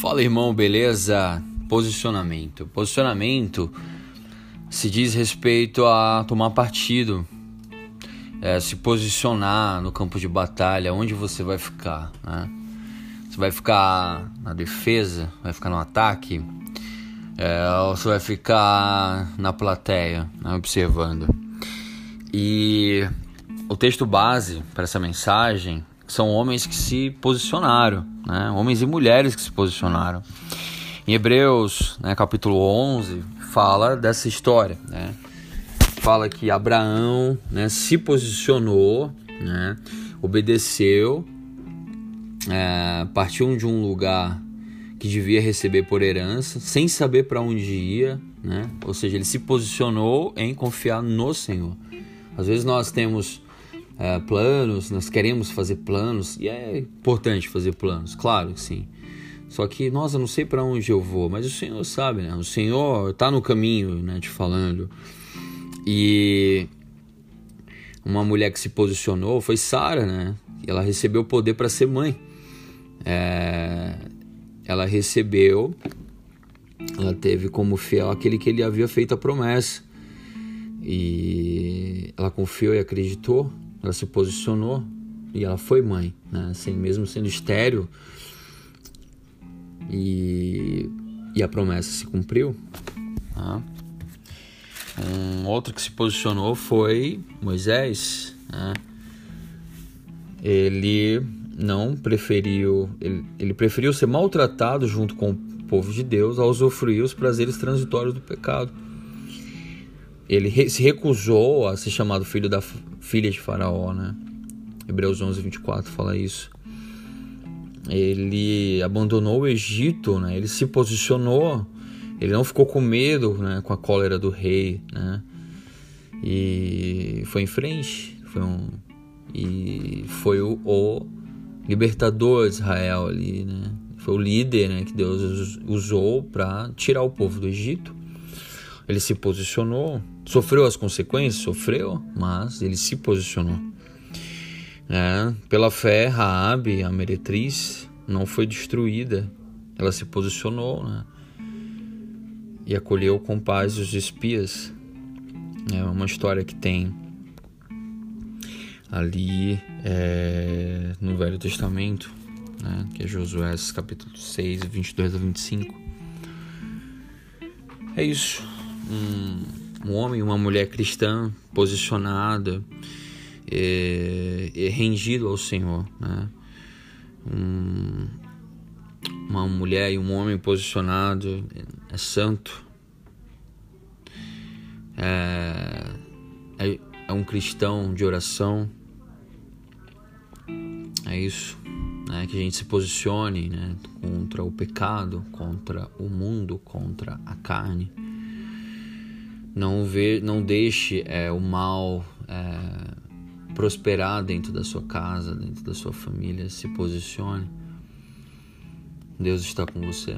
Fala irmão, beleza? Posicionamento. Posicionamento se diz respeito a tomar partido, é, se posicionar no campo de batalha, onde você vai ficar, né? Você vai ficar na defesa, vai ficar no ataque, é, ou você vai ficar na plateia, né, observando. E o texto base para essa mensagem são homens que se posicionaram, né? homens e mulheres que se posicionaram. Em Hebreus, né, capítulo 11, fala dessa história. Né? Fala que Abraão né, se posicionou, né, obedeceu, é, partiu de um lugar que devia receber por herança, sem saber para onde ia, né? ou seja, ele se posicionou em confiar no Senhor. Às vezes nós temos uh, planos, nós queremos fazer planos, e é importante fazer planos, claro que sim. Só que, nossa, eu não sei para onde eu vou, mas o Senhor sabe, né? O Senhor está no caminho, né? Te falando. E uma mulher que se posicionou foi Sara, né? Ela recebeu o poder para ser mãe. É... Ela recebeu, ela teve como fiel aquele que ele havia feito a promessa. E ela confiou e acreditou ela se posicionou e ela foi mãe, né? Assim, mesmo sendo estéreo. E, e a promessa se cumpriu. Tá? Um outro que se posicionou foi Moisés. Né? Ele não preferiu, ele, ele preferiu ser maltratado junto com o povo de Deus ao usufruir os prazeres transitórios do pecado ele se recusou a ser chamado filho da filha de Faraó, né? Hebreus 11, 24 fala isso. Ele abandonou o Egito, né? Ele se posicionou, ele não ficou com medo, né? Com a cólera do rei, né? E foi em frente, foi um e foi o, o libertador de Israel ali, né? Foi o líder, né? Que Deus usou para tirar o povo do Egito. Ele se posicionou, sofreu as consequências, sofreu, mas ele se posicionou. É, pela fé, Raabe, a meretriz, não foi destruída. Ela se posicionou, né? E acolheu com paz os espias. É uma história que tem ali é, no Velho Testamento, né? que é Josué capítulo 6, 22 a 25. É isso um, um homem, uma mulher cristã posicionada, é, é rendido ao Senhor, né? Um, uma mulher e um homem posicionado é santo, é, é, é um cristão de oração, é isso, né? que a gente se posicione né? contra o pecado, contra o mundo, contra a carne. Não, vê, não deixe é, o mal é, prosperar dentro da sua casa, dentro da sua família. Se posicione. Deus está com você.